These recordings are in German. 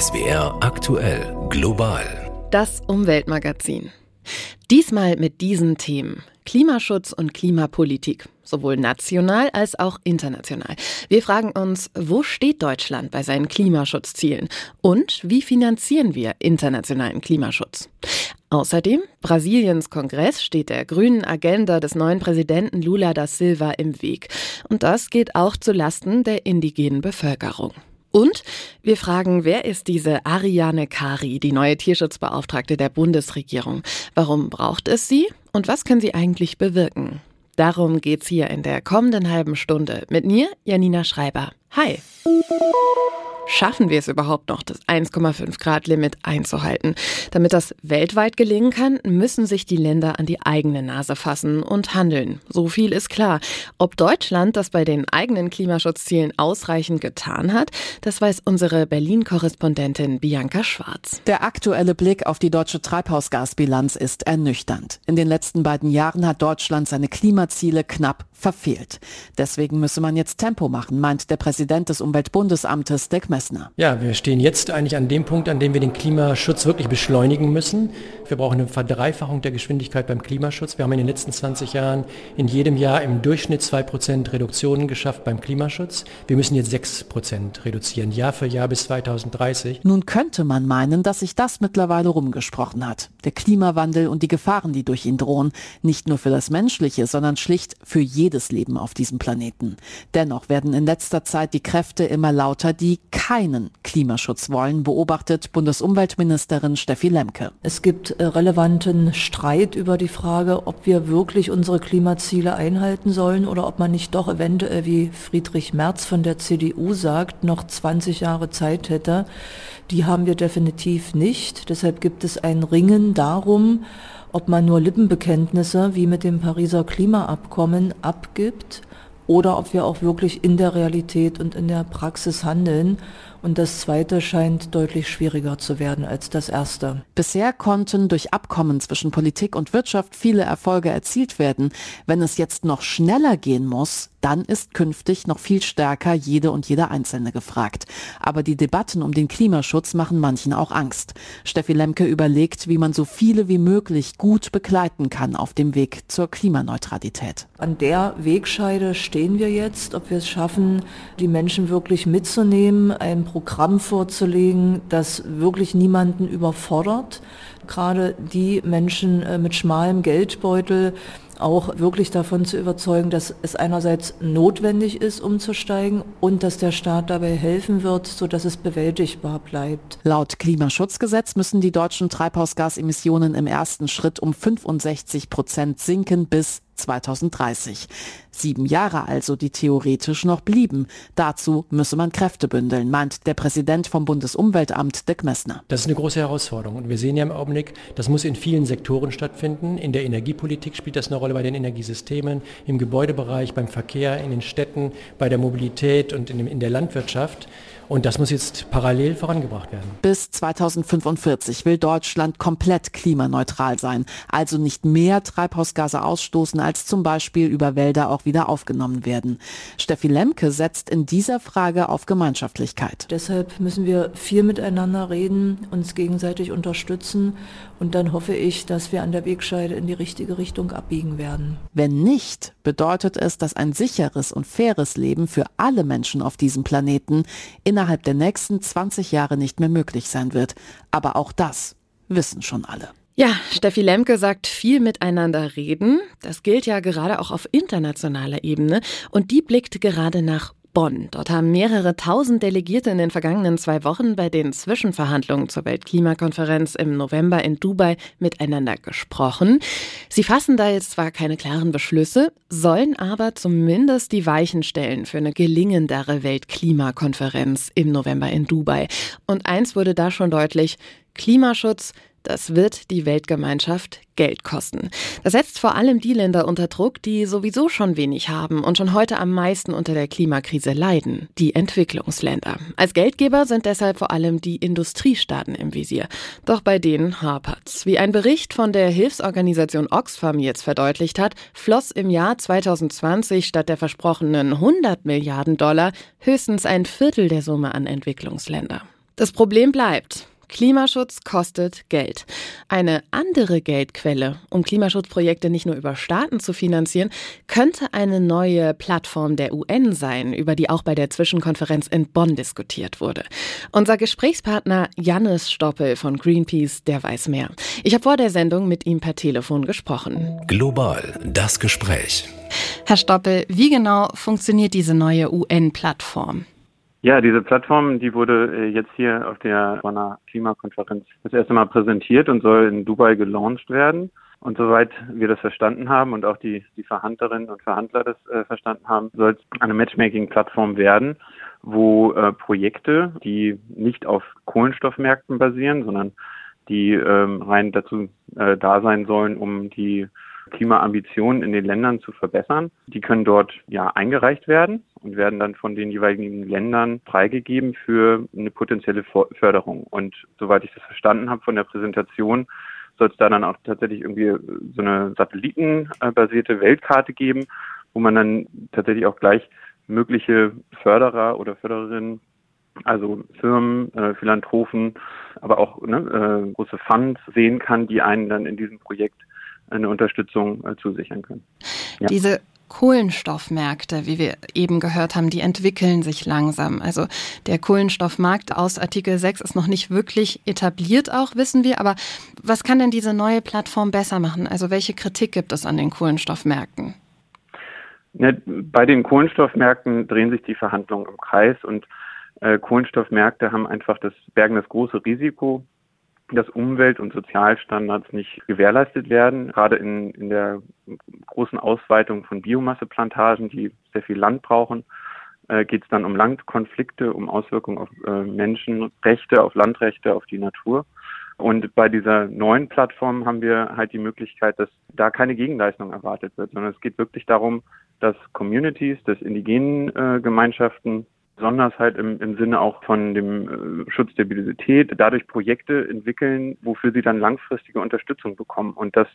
SWR aktuell global. Das Umweltmagazin. Diesmal mit diesen Themen. Klimaschutz und Klimapolitik, sowohl national als auch international. Wir fragen uns, wo steht Deutschland bei seinen Klimaschutzzielen und wie finanzieren wir internationalen Klimaschutz? Außerdem, Brasiliens Kongress steht der grünen Agenda des neuen Präsidenten Lula da Silva im Weg. Und das geht auch zu Lasten der indigenen Bevölkerung. Und wir fragen, wer ist diese Ariane Kari, die neue Tierschutzbeauftragte der Bundesregierung? Warum braucht es sie? Und was kann sie eigentlich bewirken? Darum geht's hier in der kommenden halben Stunde mit mir, Janina Schreiber. Hi! Schaffen wir es überhaupt noch, das 1,5 Grad Limit einzuhalten? Damit das weltweit gelingen kann, müssen sich die Länder an die eigene Nase fassen und handeln. So viel ist klar. Ob Deutschland das bei den eigenen Klimaschutzzielen ausreichend getan hat, das weiß unsere Berlin-Korrespondentin Bianca Schwarz. Der aktuelle Blick auf die deutsche Treibhausgasbilanz ist ernüchternd. In den letzten beiden Jahren hat Deutschland seine Klimaziele knapp verfehlt. Deswegen müsse man jetzt Tempo machen, meint der Präsident des Umweltbundesamtes, Dirk Messner. Ja, wir stehen jetzt eigentlich an dem Punkt, an dem wir den Klimaschutz wirklich beschleunigen müssen. Wir brauchen eine Verdreifachung der Geschwindigkeit beim Klimaschutz. Wir haben in den letzten 20 Jahren in jedem Jahr im Durchschnitt 2% Reduktionen geschafft beim Klimaschutz. Wir müssen jetzt 6% reduzieren, Jahr für Jahr bis 2030. Nun könnte man meinen, dass sich das mittlerweile rumgesprochen hat. Der Klimawandel und die Gefahren, die durch ihn drohen, nicht nur für das Menschliche, sondern schlicht für jedes Leben auf diesem Planeten. Dennoch werden in letzter Zeit die Kräfte immer lauter, die keinen Klimaschutz wollen, beobachtet Bundesumweltministerin Steffi Lemke. Es gibt äh, relevanten Streit über die Frage, ob wir wirklich unsere Klimaziele einhalten sollen oder ob man nicht doch eventuell, wie Friedrich Merz von der CDU sagt, noch 20 Jahre Zeit hätte. Die haben wir definitiv nicht. Deshalb gibt es ein Ringen darum, ob man nur Lippenbekenntnisse wie mit dem Pariser Klimaabkommen abgibt oder ob wir auch wirklich in der Realität und in der Praxis handeln. Und das Zweite scheint deutlich schwieriger zu werden als das Erste. Bisher konnten durch Abkommen zwischen Politik und Wirtschaft viele Erfolge erzielt werden. Wenn es jetzt noch schneller gehen muss, dann ist künftig noch viel stärker jede und jeder Einzelne gefragt. Aber die Debatten um den Klimaschutz machen manchen auch Angst. Steffi Lemke überlegt, wie man so viele wie möglich gut begleiten kann auf dem Weg zur Klimaneutralität. An der Wegscheide stehen wir jetzt, ob wir es schaffen, die Menschen wirklich mitzunehmen, ein Programm vorzulegen, das wirklich niemanden überfordert. Gerade die Menschen äh, mit schmalem Geldbeutel, auch wirklich davon zu überzeugen, dass es einerseits notwendig ist, umzusteigen und dass der Staat dabei helfen wird, sodass es bewältigbar bleibt. Laut Klimaschutzgesetz müssen die deutschen Treibhausgasemissionen im ersten Schritt um 65 Prozent sinken bis 2030. Sieben Jahre also, die theoretisch noch blieben. Dazu müsse man Kräfte bündeln, meint der Präsident vom Bundesumweltamt, Dirk Messner. Das ist eine große Herausforderung. Und wir sehen ja im Augenblick, das muss in vielen Sektoren stattfinden. In der Energiepolitik spielt das eine Rolle bei den Energiesystemen, im Gebäudebereich, beim Verkehr, in den Städten, bei der Mobilität und in, in der Landwirtschaft. Und das muss jetzt parallel vorangebracht werden. Bis 2045 will Deutschland komplett klimaneutral sein, also nicht mehr Treibhausgase ausstoßen, als zum Beispiel über Wälder auch wieder aufgenommen werden. Steffi Lemke setzt in dieser Frage auf Gemeinschaftlichkeit. Deshalb müssen wir viel miteinander reden, uns gegenseitig unterstützen und dann hoffe ich, dass wir an der Wegscheide in die richtige Richtung abbiegen werden. Wenn nicht, bedeutet es, dass ein sicheres und faires Leben für alle Menschen auf diesem Planeten innerhalb der nächsten 20 Jahre nicht mehr möglich sein wird. Aber auch das wissen schon alle. Ja, Steffi Lemke sagt viel miteinander reden. Das gilt ja gerade auch auf internationaler Ebene. Und die blickt gerade nach Bonn. Dort haben mehrere tausend Delegierte in den vergangenen zwei Wochen bei den Zwischenverhandlungen zur Weltklimakonferenz im November in Dubai miteinander gesprochen. Sie fassen da jetzt zwar keine klaren Beschlüsse, sollen aber zumindest die Weichen stellen für eine gelingendere Weltklimakonferenz im November in Dubai. Und eins wurde da schon deutlich, Klimaschutz das wird die Weltgemeinschaft Geld kosten. Das setzt vor allem die Länder unter Druck, die sowieso schon wenig haben und schon heute am meisten unter der Klimakrise leiden, die Entwicklungsländer. Als Geldgeber sind deshalb vor allem die Industriestaaten im Visier. Doch bei denen hapert's. Wie ein Bericht von der Hilfsorganisation Oxfam jetzt verdeutlicht hat, floss im Jahr 2020 statt der versprochenen 100 Milliarden Dollar höchstens ein Viertel der Summe an Entwicklungsländer. Das Problem bleibt. Klimaschutz kostet Geld. Eine andere Geldquelle, um Klimaschutzprojekte nicht nur über Staaten zu finanzieren, könnte eine neue Plattform der UN sein, über die auch bei der Zwischenkonferenz in Bonn diskutiert wurde. Unser Gesprächspartner Jannis Stoppel von Greenpeace, der weiß mehr. Ich habe vor der Sendung mit ihm per Telefon gesprochen. Global, das Gespräch. Herr Stoppel, wie genau funktioniert diese neue UN-Plattform? Ja, diese Plattform, die wurde äh, jetzt hier auf der Bonner Klimakonferenz das erste Mal präsentiert und soll in Dubai gelauncht werden. Und soweit wir das verstanden haben und auch die, die Verhandlerinnen und Verhandler das äh, verstanden haben, soll es eine Matchmaking-Plattform werden, wo äh, Projekte, die nicht auf Kohlenstoffmärkten basieren, sondern die ähm, rein dazu äh, da sein sollen, um die Klimaambitionen in den Ländern zu verbessern. Die können dort ja eingereicht werden und werden dann von den jeweiligen Ländern freigegeben für eine potenzielle Förderung. Und soweit ich das verstanden habe von der Präsentation, soll es da dann auch tatsächlich irgendwie so eine satellitenbasierte Weltkarte geben, wo man dann tatsächlich auch gleich mögliche Förderer oder Fördererinnen also Firmen, äh, Philanthropen, aber auch ne, äh, große Funds sehen kann, die einen dann in diesem Projekt eine Unterstützung äh, zusichern können. Ja. Diese Kohlenstoffmärkte, wie wir eben gehört haben, die entwickeln sich langsam. Also der Kohlenstoffmarkt aus Artikel 6 ist noch nicht wirklich etabliert, auch wissen wir. Aber was kann denn diese neue Plattform besser machen? Also welche Kritik gibt es an den Kohlenstoffmärkten? Ja, bei den Kohlenstoffmärkten drehen sich die Verhandlungen im Kreis und äh, Kohlenstoffmärkte haben einfach das bergen das große Risiko, dass Umwelt- und Sozialstandards nicht gewährleistet werden. Gerade in, in der großen Ausweitung von Biomasseplantagen, die sehr viel Land brauchen, äh, geht es dann um Landkonflikte, um Auswirkungen auf äh, Menschenrechte, auf Landrechte, auf die Natur. Und bei dieser neuen Plattform haben wir halt die Möglichkeit, dass da keine Gegenleistung erwartet wird, sondern es geht wirklich darum, dass Communities, dass indigenen äh, Gemeinschaften besonders halt im, im Sinne auch von dem äh, Schutz der Biodiversität, dadurch Projekte entwickeln, wofür sie dann langfristige Unterstützung bekommen und das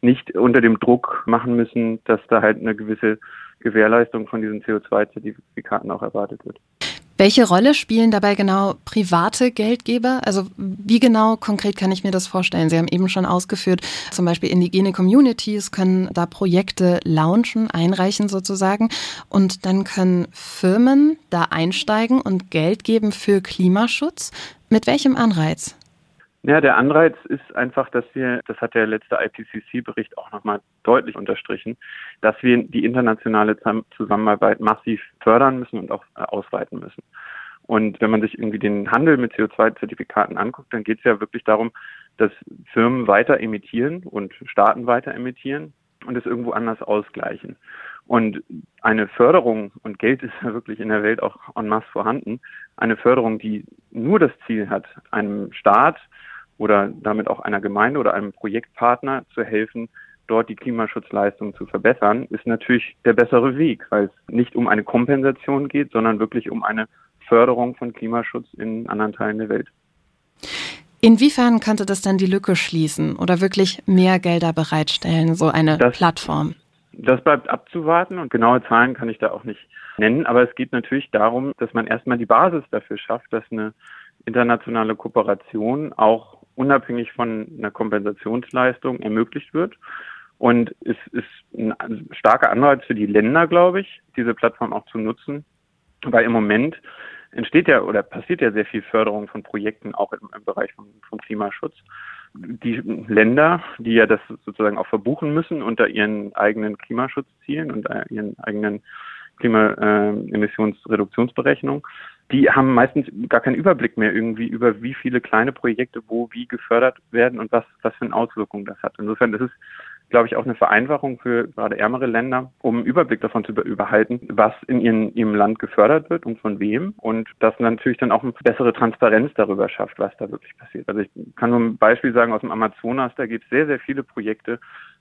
nicht unter dem Druck machen müssen, dass da halt eine gewisse Gewährleistung von diesen CO2-Zertifikaten auch erwartet wird. Welche Rolle spielen dabei genau private Geldgeber? Also wie genau konkret kann ich mir das vorstellen? Sie haben eben schon ausgeführt, zum Beispiel indigene Communities können da Projekte launchen, einreichen sozusagen. Und dann können Firmen da einsteigen und Geld geben für Klimaschutz. Mit welchem Anreiz? Ja, der Anreiz ist einfach, dass wir, das hat der letzte IPCC-Bericht auch nochmal deutlich unterstrichen, dass wir die internationale Zusammenarbeit massiv fördern müssen und auch äh, ausweiten müssen. Und wenn man sich irgendwie den Handel mit CO2-Zertifikaten anguckt, dann geht es ja wirklich darum, dass Firmen weiter emittieren und Staaten weiter emittieren und es irgendwo anders ausgleichen. Und eine Förderung, und Geld ist ja wirklich in der Welt auch en masse vorhanden, eine Förderung, die nur das Ziel hat, einem Staat oder damit auch einer Gemeinde oder einem Projektpartner zu helfen, dort die Klimaschutzleistung zu verbessern, ist natürlich der bessere Weg, weil es nicht um eine Kompensation geht, sondern wirklich um eine Förderung von Klimaschutz in anderen Teilen der Welt. Inwiefern könnte das dann die Lücke schließen oder wirklich mehr Gelder bereitstellen, so eine das, Plattform? Das bleibt abzuwarten und genaue Zahlen kann ich da auch nicht nennen, aber es geht natürlich darum, dass man erstmal die Basis dafür schafft, dass eine internationale Kooperation auch unabhängig von einer Kompensationsleistung ermöglicht wird. Und es ist ein starker Anreiz für die Länder, glaube ich, diese Plattform auch zu nutzen, weil im Moment entsteht ja oder passiert ja sehr viel Förderung von Projekten auch im, im Bereich vom, vom, Klimaschutz. Die Länder, die ja das sozusagen auch verbuchen müssen unter ihren eigenen Klimaschutzzielen und ihren eigenen Klimaemissionsreduktionsberechnungen, die haben meistens gar keinen Überblick mehr irgendwie über wie viele kleine Projekte wo wie gefördert werden und was, was für eine Auswirkung das hat. Insofern ist es, glaube ich, auch eine Vereinfachung für gerade ärmere Länder, um einen Überblick davon zu überhalten, was in ihren, ihrem Land gefördert wird und von wem und das natürlich dann auch eine bessere Transparenz darüber schafft, was da wirklich passiert. Also ich kann nur ein Beispiel sagen aus dem Amazonas, da gibt es sehr, sehr viele Projekte,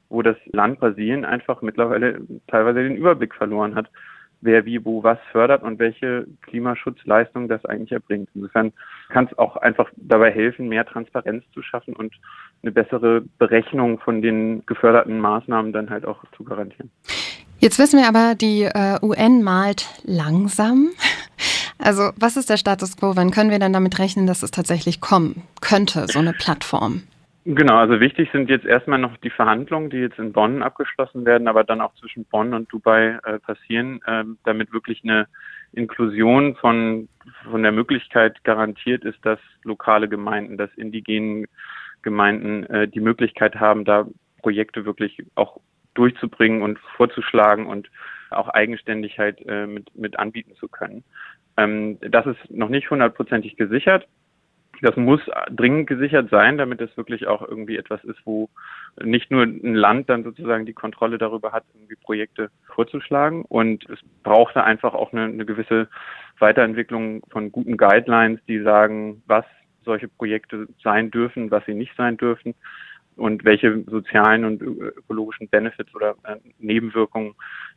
wo das Land Brasilien einfach mittlerweile teilweise den Überblick verloren hat wer wie wo was fördert und welche Klimaschutzleistung das eigentlich erbringt. Insofern kann es auch einfach dabei helfen, mehr Transparenz zu schaffen und eine bessere Berechnung von den geförderten Maßnahmen dann halt auch zu garantieren. Jetzt wissen wir aber, die äh, UN malt langsam. Also was ist der Status quo? Wann können wir dann damit rechnen, dass es tatsächlich kommen könnte, so eine Plattform? Genau, also wichtig sind jetzt erstmal noch die Verhandlungen, die jetzt in Bonn abgeschlossen werden, aber dann auch zwischen Bonn und Dubai äh, passieren, äh, damit wirklich eine Inklusion von, von der Möglichkeit garantiert ist, dass lokale Gemeinden, dass indigenen Gemeinden äh, die Möglichkeit haben, da Projekte wirklich auch durchzubringen und vorzuschlagen und auch eigenständig halt äh, mit, mit anbieten zu können. Ähm, das ist noch nicht hundertprozentig gesichert. Das muss dringend gesichert sein, damit es wirklich auch irgendwie etwas ist, wo nicht nur ein Land dann sozusagen die Kontrolle darüber hat, irgendwie Projekte vorzuschlagen. Und es braucht da einfach auch eine, eine gewisse Weiterentwicklung von guten Guidelines, die sagen, was solche Projekte sein dürfen, was sie nicht sein dürfen und welche sozialen und ökologischen Benefits oder äh, Nebenwirkungen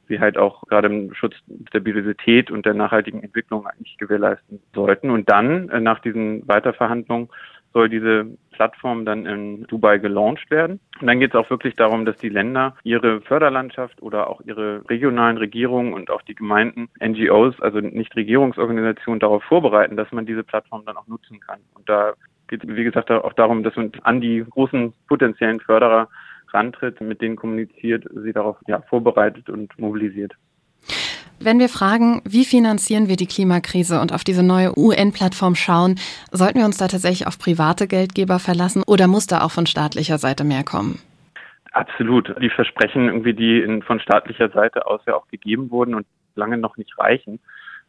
sie halt auch gerade im Schutz der Biodiversität und der nachhaltigen Entwicklung eigentlich gewährleisten sollten. Und dann, äh, nach diesen Weiterverhandlungen, soll diese Plattform dann in Dubai gelauncht werden. Und dann geht es auch wirklich darum, dass die Länder ihre Förderlandschaft oder auch ihre regionalen Regierungen und auch die Gemeinden, NGOs, also Nichtregierungsorganisationen darauf vorbereiten, dass man diese Plattform dann auch nutzen kann. Und da geht, wie gesagt, auch darum, dass man an die großen potenziellen Förderer rantritt, mit denen kommuniziert, sie darauf ja, vorbereitet und mobilisiert. Wenn wir fragen, wie finanzieren wir die Klimakrise und auf diese neue UN-Plattform schauen, sollten wir uns da tatsächlich auf private Geldgeber verlassen oder muss da auch von staatlicher Seite mehr kommen? Absolut. Die Versprechen, irgendwie, die in, von staatlicher Seite aus ja auch gegeben wurden und lange noch nicht reichen,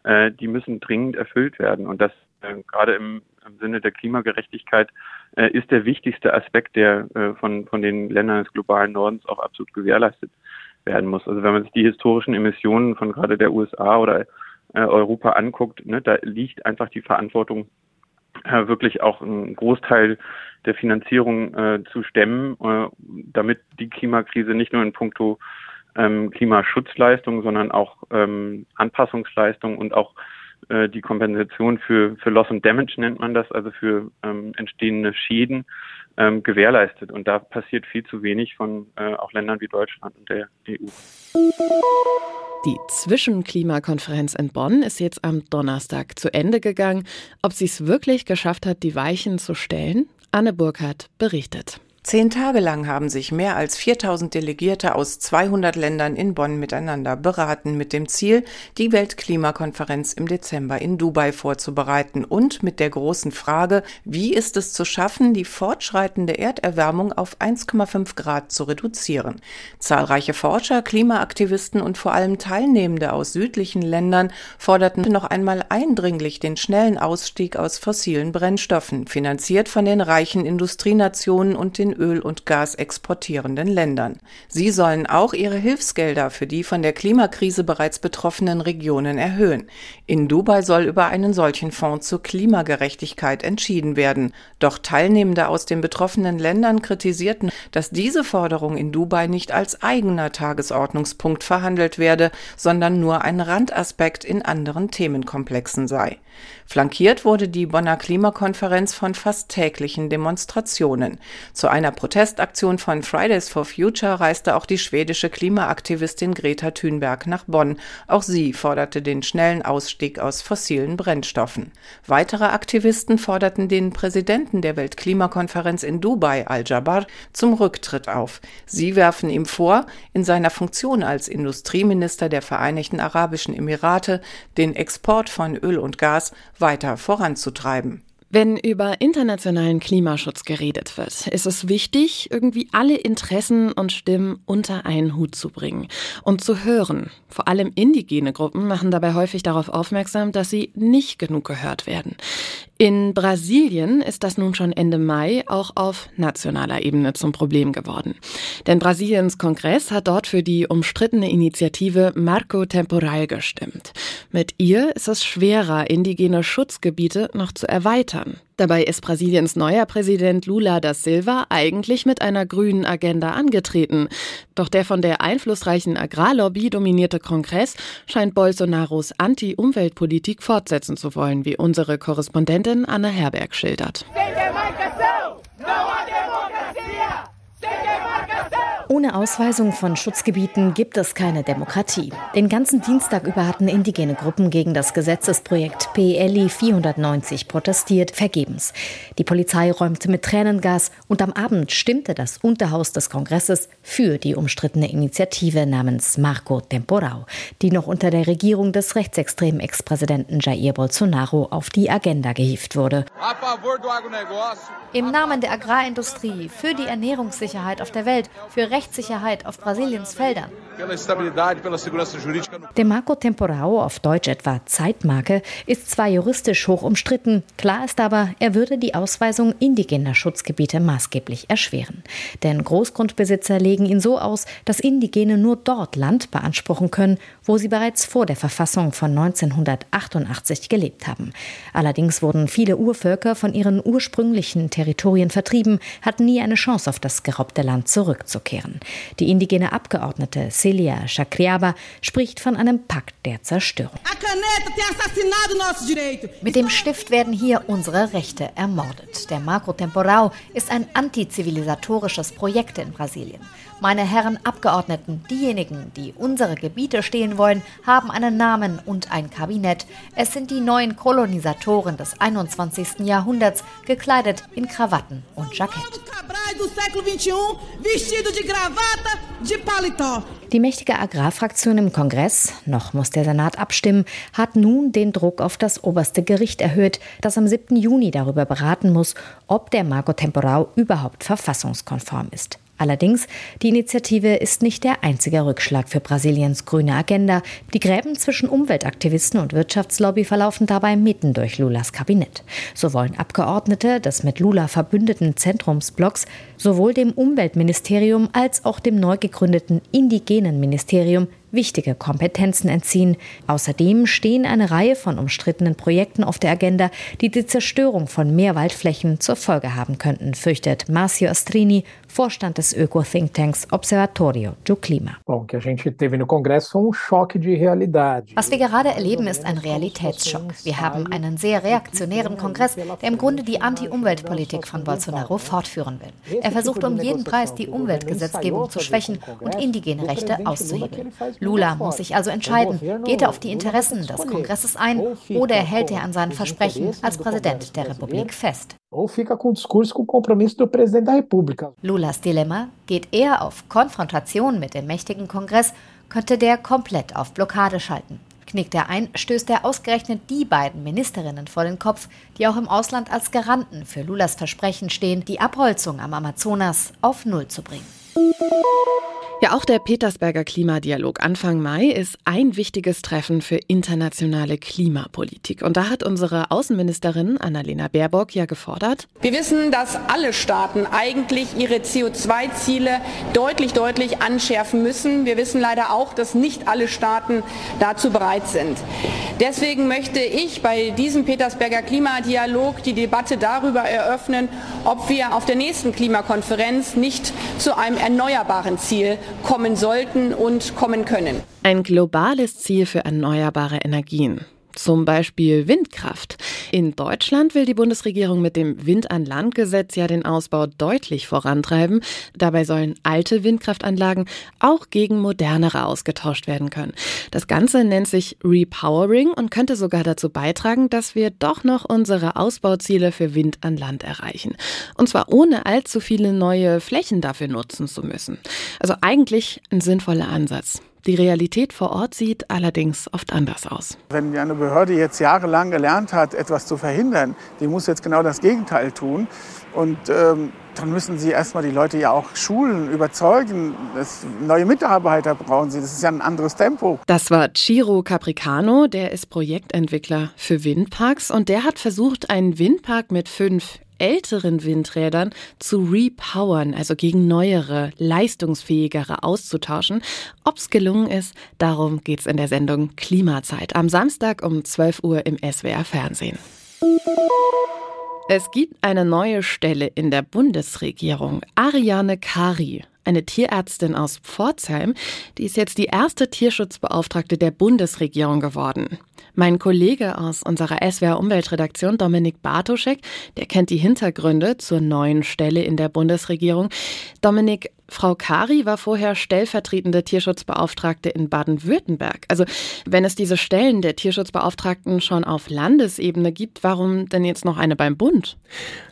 äh, die müssen dringend erfüllt werden. Und das äh, gerade im, im Sinne der Klimagerechtigkeit äh, ist der wichtigste Aspekt, der äh, von, von den Ländern des globalen Nordens auch absolut gewährleistet werden muss. Also wenn man sich die historischen Emissionen von gerade der USA oder äh, Europa anguckt, ne, da liegt einfach die Verantwortung äh, wirklich auch einen Großteil der Finanzierung äh, zu stemmen, äh, damit die Klimakrise nicht nur in puncto ähm, Klimaschutzleistung, sondern auch ähm, Anpassungsleistung und auch äh, die Kompensation für, für Loss and Damage nennt man das, also für ähm, entstehende Schäden ähm, gewährleistet. Und da passiert viel zu wenig von äh, auch Ländern wie Deutschland und der EU. Die Zwischenklimakonferenz in Bonn ist jetzt am Donnerstag zu Ende gegangen. Ob sie es wirklich geschafft hat, die Weichen zu stellen? Anne Burkhardt berichtet. Zehn Tage lang haben sich mehr als 4000 Delegierte aus 200 Ländern in Bonn miteinander beraten mit dem Ziel, die Weltklimakonferenz im Dezember in Dubai vorzubereiten und mit der großen Frage, wie ist es zu schaffen, die fortschreitende Erderwärmung auf 1,5 Grad zu reduzieren. Zahlreiche Forscher, Klimaaktivisten und vor allem Teilnehmende aus südlichen Ländern forderten noch einmal eindringlich den schnellen Ausstieg aus fossilen Brennstoffen, finanziert von den reichen Industrienationen und den Öl und Gas exportierenden Ländern. Sie sollen auch ihre Hilfsgelder für die von der Klimakrise bereits betroffenen Regionen erhöhen. In Dubai soll über einen solchen Fonds zur Klimagerechtigkeit entschieden werden. Doch Teilnehmende aus den betroffenen Ländern kritisierten, dass diese Forderung in Dubai nicht als eigener Tagesordnungspunkt verhandelt werde, sondern nur ein Randaspekt in anderen Themenkomplexen sei. Flankiert wurde die Bonner Klimakonferenz von fast täglichen Demonstrationen. Zu einer Protestaktion von Fridays for Future reiste auch die schwedische Klimaaktivistin Greta Thunberg nach Bonn. Auch sie forderte den schnellen Ausstieg aus fossilen Brennstoffen. Weitere Aktivisten forderten den Präsidenten der Weltklimakonferenz in Dubai, Al-Jabbar, zum Rücktritt auf. Sie werfen ihm vor, in seiner Funktion als Industrieminister der Vereinigten Arabischen Emirate den Export von Öl und Gas weiter voranzutreiben. Wenn über internationalen Klimaschutz geredet wird, ist es wichtig, irgendwie alle Interessen und Stimmen unter einen Hut zu bringen und zu hören. Vor allem indigene Gruppen machen dabei häufig darauf aufmerksam, dass sie nicht genug gehört werden. In Brasilien ist das nun schon Ende Mai auch auf nationaler Ebene zum Problem geworden. Denn Brasiliens Kongress hat dort für die umstrittene Initiative Marco Temporal gestimmt. Mit ihr ist es schwerer, indigene Schutzgebiete noch zu erweitern. Dabei ist Brasiliens neuer Präsident Lula da Silva eigentlich mit einer grünen Agenda angetreten. Doch der von der einflussreichen Agrarlobby dominierte Kongress scheint Bolsonaros Anti-Umweltpolitik fortsetzen zu wollen, wie unsere Korrespondentin Anne Herberg schildert. Ohne Ausweisung von Schutzgebieten gibt es keine Demokratie. Den ganzen Dienstag über hatten indigene Gruppen gegen das Gesetzesprojekt PLI 490 protestiert, vergebens. Die Polizei räumte mit Tränengas und am Abend stimmte das Unterhaus des Kongresses für die umstrittene Initiative namens Marco Temporao, die noch unter der Regierung des rechtsextremen Ex-Präsidenten Jair Bolsonaro auf die Agenda gehievt wurde. Im Namen der Agrarindustrie, für die Ernährungssicherheit auf der Welt, für Rechtssicherheit auf Brasiliens Feldern. Der Marco Temporao, auf Deutsch etwa Zeitmarke, ist zwar juristisch hoch umstritten, klar ist aber, er würde die Ausweisung indigener Schutzgebiete maßgeblich erschweren. Denn Großgrundbesitzer legen ihn so aus, dass Indigene nur dort Land beanspruchen können, wo sie bereits vor der Verfassung von 1988 gelebt haben. Allerdings wurden viele Urvölker von ihren ursprünglichen Territorien vertrieben, hatten nie eine Chance auf das geraubte Land zurückzukehren. Die indigene Abgeordnete Celia Chacriaba spricht von einem Pakt der Zerstörung. Mit dem Stift werden hier unsere Rechte ermordet. Der Marco Temporal ist ein antizivilisatorisches Projekt in Brasilien. Meine Herren Abgeordneten, diejenigen, die unsere Gebiete stehlen wollen, haben einen Namen und ein Kabinett. Es sind die neuen Kolonisatoren des 21. Jahrhunderts, gekleidet in Krawatten und Jackett. Die mächtige Agrarfraktion im Kongress, noch muss der Senat abstimmen, hat nun den Druck auf das oberste Gericht erhöht, das am 7. Juni darüber beraten muss, ob der Marco Temporal überhaupt verfassungskonform ist. Allerdings, die Initiative ist nicht der einzige Rückschlag für Brasiliens grüne Agenda. Die Gräben zwischen Umweltaktivisten und Wirtschaftslobby verlaufen dabei mitten durch Lulas Kabinett. So wollen Abgeordnete des mit Lula verbündeten Zentrumsblocks sowohl dem Umweltministerium als auch dem neu gegründeten Indigenen Ministerium wichtige Kompetenzen entziehen. Außerdem stehen eine Reihe von umstrittenen Projekten auf der Agenda, die die Zerstörung von Meerwaldflächen zur Folge haben könnten, fürchtet Marcio Astrini, Vorstand des Öko-Thinktanks Observatorio do Clima. Was wir gerade erleben, ist ein Realitätsschock. Wir haben einen sehr reaktionären Kongress, der im Grunde die Anti-Umweltpolitik von Bolsonaro fortführen will. Er versucht um jeden Preis, die Umweltgesetzgebung zu schwächen und indigene Rechte auszuhebeln. Lula muss sich also entscheiden, geht er auf die Interessen des Kongresses ein oder hält er an seinen Versprechen als Präsident der Republik fest. Lulas Dilemma, geht er auf Konfrontation mit dem mächtigen Kongress, könnte der komplett auf Blockade schalten. Knickt er ein, stößt er ausgerechnet die beiden Ministerinnen vor den Kopf, die auch im Ausland als Garanten für Lulas Versprechen stehen, die Abholzung am Amazonas auf Null zu bringen. Ja, auch der Petersberger Klimadialog Anfang Mai ist ein wichtiges Treffen für internationale Klimapolitik. Und da hat unsere Außenministerin Annalena Baerbock ja gefordert. Wir wissen, dass alle Staaten eigentlich ihre CO2-Ziele deutlich, deutlich anschärfen müssen. Wir wissen leider auch, dass nicht alle Staaten dazu bereit sind. Deswegen möchte ich bei diesem Petersberger Klimadialog die Debatte darüber eröffnen, ob wir auf der nächsten Klimakonferenz nicht zu einem erneuerbaren Ziel kommen sollten und kommen können. Ein globales Ziel für erneuerbare Energien. Zum Beispiel Windkraft. In Deutschland will die Bundesregierung mit dem Wind an Land Gesetz ja den Ausbau deutlich vorantreiben. Dabei sollen alte Windkraftanlagen auch gegen modernere ausgetauscht werden können. Das Ganze nennt sich Repowering und könnte sogar dazu beitragen, dass wir doch noch unsere Ausbauziele für Wind an Land erreichen. Und zwar ohne allzu viele neue Flächen dafür nutzen zu müssen. Also eigentlich ein sinnvoller Ansatz. Die Realität vor Ort sieht allerdings oft anders aus. Wenn eine Behörde jetzt jahrelang gelernt hat, etwas zu verhindern, die muss jetzt genau das Gegenteil tun. Und ähm, dann müssen sie erstmal die Leute ja auch schulen, überzeugen. Das, neue Mitarbeiter brauchen sie. Das ist ja ein anderes Tempo. Das war Ciro Capricano, der ist Projektentwickler für Windparks und der hat versucht, einen Windpark mit fünf älteren Windrädern zu repowern, also gegen neuere, leistungsfähigere auszutauschen. Ob es gelungen ist, darum geht es in der Sendung Klimazeit am Samstag um 12 Uhr im SWR Fernsehen. Es gibt eine neue Stelle in der Bundesregierung. Ariane Kari eine Tierärztin aus Pforzheim. Die ist jetzt die erste Tierschutzbeauftragte der Bundesregierung geworden. Mein Kollege aus unserer SWR Umweltredaktion, Dominik Bartoschek, der kennt die Hintergründe zur neuen Stelle in der Bundesregierung. Dominik, Frau Kari war vorher stellvertretende Tierschutzbeauftragte in Baden-Württemberg. Also wenn es diese Stellen der Tierschutzbeauftragten schon auf Landesebene gibt, warum denn jetzt noch eine beim Bund?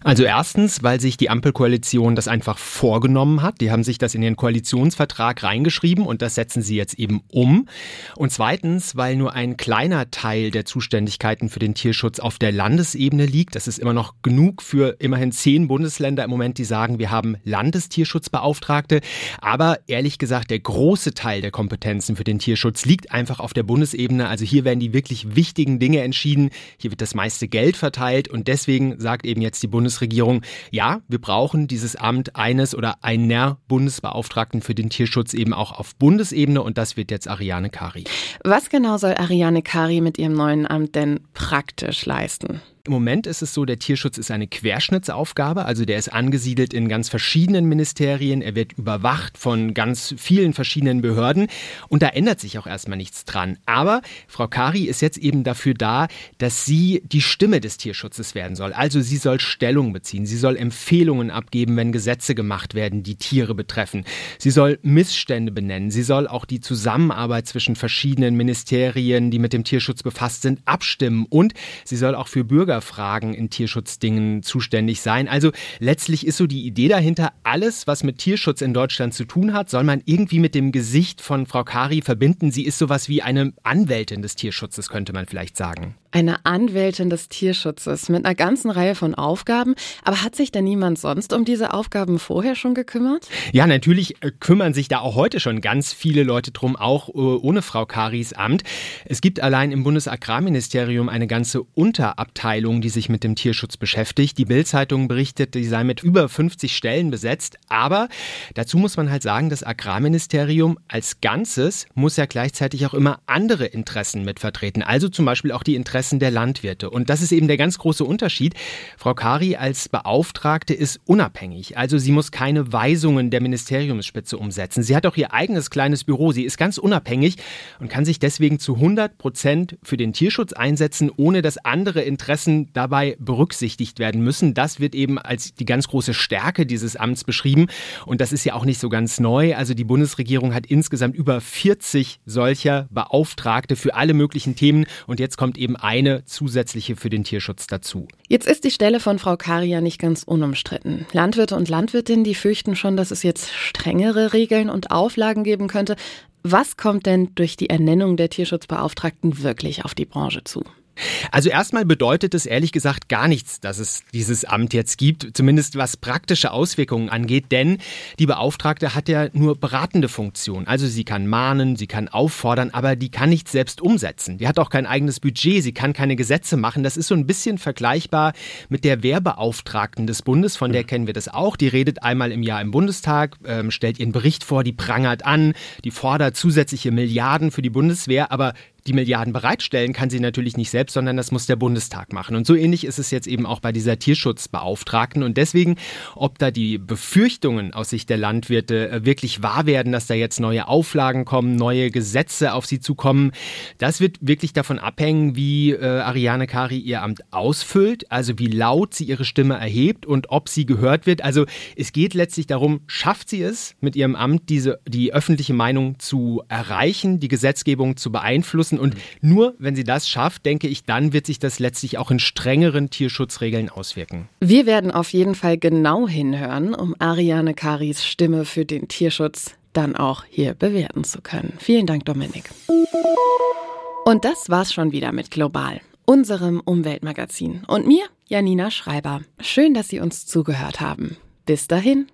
Also erstens, weil sich die Ampelkoalition das einfach vorgenommen hat. Die haben sich das in den Koalitionsvertrag reingeschrieben und das setzen sie jetzt eben um. Und zweitens, weil nur ein kleiner Teil der Zuständigkeiten für den Tierschutz auf der Landesebene liegt. Das ist immer noch genug für immerhin zehn Bundesländer im Moment, die sagen, wir haben Landestierschutzbeauftragte. Beauftragte. Aber ehrlich gesagt, der große Teil der Kompetenzen für den Tierschutz liegt einfach auf der Bundesebene. Also hier werden die wirklich wichtigen Dinge entschieden. Hier wird das meiste Geld verteilt und deswegen sagt eben jetzt die Bundesregierung, ja, wir brauchen dieses Amt eines oder einer Bundesbeauftragten für den Tierschutz eben auch auf Bundesebene und das wird jetzt Ariane Kari. Was genau soll Ariane Kari mit ihrem neuen Amt denn praktisch leisten? Im Moment ist es so, der Tierschutz ist eine Querschnittsaufgabe, also der ist angesiedelt in ganz verschiedenen Ministerien, er wird überwacht von ganz vielen verschiedenen Behörden und da ändert sich auch erstmal nichts dran. Aber Frau Kari ist jetzt eben dafür da, dass sie die Stimme des Tierschutzes werden soll. Also sie soll Stellung beziehen, sie soll Empfehlungen abgeben, wenn Gesetze gemacht werden, die Tiere betreffen. Sie soll Missstände benennen, sie soll auch die Zusammenarbeit zwischen verschiedenen Ministerien, die mit dem Tierschutz befasst sind, abstimmen und sie soll auch für Bürger Bürgerfragen in Tierschutzdingen zuständig sein. Also letztlich ist so die Idee dahinter, alles, was mit Tierschutz in Deutschland zu tun hat, soll man irgendwie mit dem Gesicht von Frau Kari verbinden. Sie ist sowas wie eine Anwältin des Tierschutzes, könnte man vielleicht sagen eine Anwältin des Tierschutzes mit einer ganzen Reihe von Aufgaben. Aber hat sich denn niemand sonst um diese Aufgaben vorher schon gekümmert? Ja, natürlich äh, kümmern sich da auch heute schon ganz viele Leute drum, auch äh, ohne Frau Karis Amt. Es gibt allein im Bundesagrarministerium eine ganze Unterabteilung, die sich mit dem Tierschutz beschäftigt. Die Bild-Zeitung berichtet, die sei mit über 50 Stellen besetzt. Aber dazu muss man halt sagen, das Agrarministerium als Ganzes muss ja gleichzeitig auch immer andere Interessen mitvertreten. Also zum Beispiel auch die Interessen der Landwirte. Und das ist eben der ganz große Unterschied. Frau Kari als Beauftragte ist unabhängig. Also sie muss keine Weisungen der Ministeriumsspitze umsetzen. Sie hat auch ihr eigenes kleines Büro. Sie ist ganz unabhängig und kann sich deswegen zu 100 Prozent für den Tierschutz einsetzen, ohne dass andere Interessen dabei berücksichtigt werden müssen. Das wird eben als die ganz große Stärke dieses Amts beschrieben. Und das ist ja auch nicht so ganz neu. Also die Bundesregierung hat insgesamt über 40 solcher Beauftragte für alle möglichen Themen. Und jetzt kommt eben ein eine zusätzliche für den Tierschutz dazu. Jetzt ist die Stelle von Frau Karia nicht ganz unumstritten. Landwirte und Landwirtinnen, die fürchten schon, dass es jetzt strengere Regeln und Auflagen geben könnte. Was kommt denn durch die Ernennung der Tierschutzbeauftragten wirklich auf die Branche zu? Also erstmal bedeutet es ehrlich gesagt gar nichts, dass es dieses Amt jetzt gibt, zumindest was praktische Auswirkungen angeht, denn die Beauftragte hat ja nur beratende Funktion. Also sie kann mahnen, sie kann auffordern, aber die kann nichts selbst umsetzen. Die hat auch kein eigenes Budget, sie kann keine Gesetze machen. Das ist so ein bisschen vergleichbar mit der Wehrbeauftragten des Bundes, von der kennen wir das auch. Die redet einmal im Jahr im Bundestag, ähm, stellt ihren Bericht vor, die prangert an, die fordert zusätzliche Milliarden für die Bundeswehr, aber die Milliarden bereitstellen kann sie natürlich nicht selbst, sondern das muss der Bundestag machen. Und so ähnlich ist es jetzt eben auch bei dieser Tierschutzbeauftragten. Und deswegen, ob da die Befürchtungen aus Sicht der Landwirte äh, wirklich wahr werden, dass da jetzt neue Auflagen kommen, neue Gesetze auf sie zukommen, das wird wirklich davon abhängen, wie äh, Ariane Kari ihr Amt ausfüllt, also wie laut sie ihre Stimme erhebt und ob sie gehört wird. Also es geht letztlich darum, schafft sie es mit ihrem Amt, diese, die öffentliche Meinung zu erreichen, die Gesetzgebung zu beeinflussen lassen. Und nur wenn sie das schafft, denke ich, dann wird sich das letztlich auch in strengeren Tierschutzregeln auswirken. Wir werden auf jeden Fall genau hinhören, um Ariane Karis Stimme für den Tierschutz dann auch hier bewerten zu können. Vielen Dank, Dominik. Und das war's schon wieder mit Global, unserem Umweltmagazin. Und mir, Janina Schreiber. Schön, dass Sie uns zugehört haben. Bis dahin.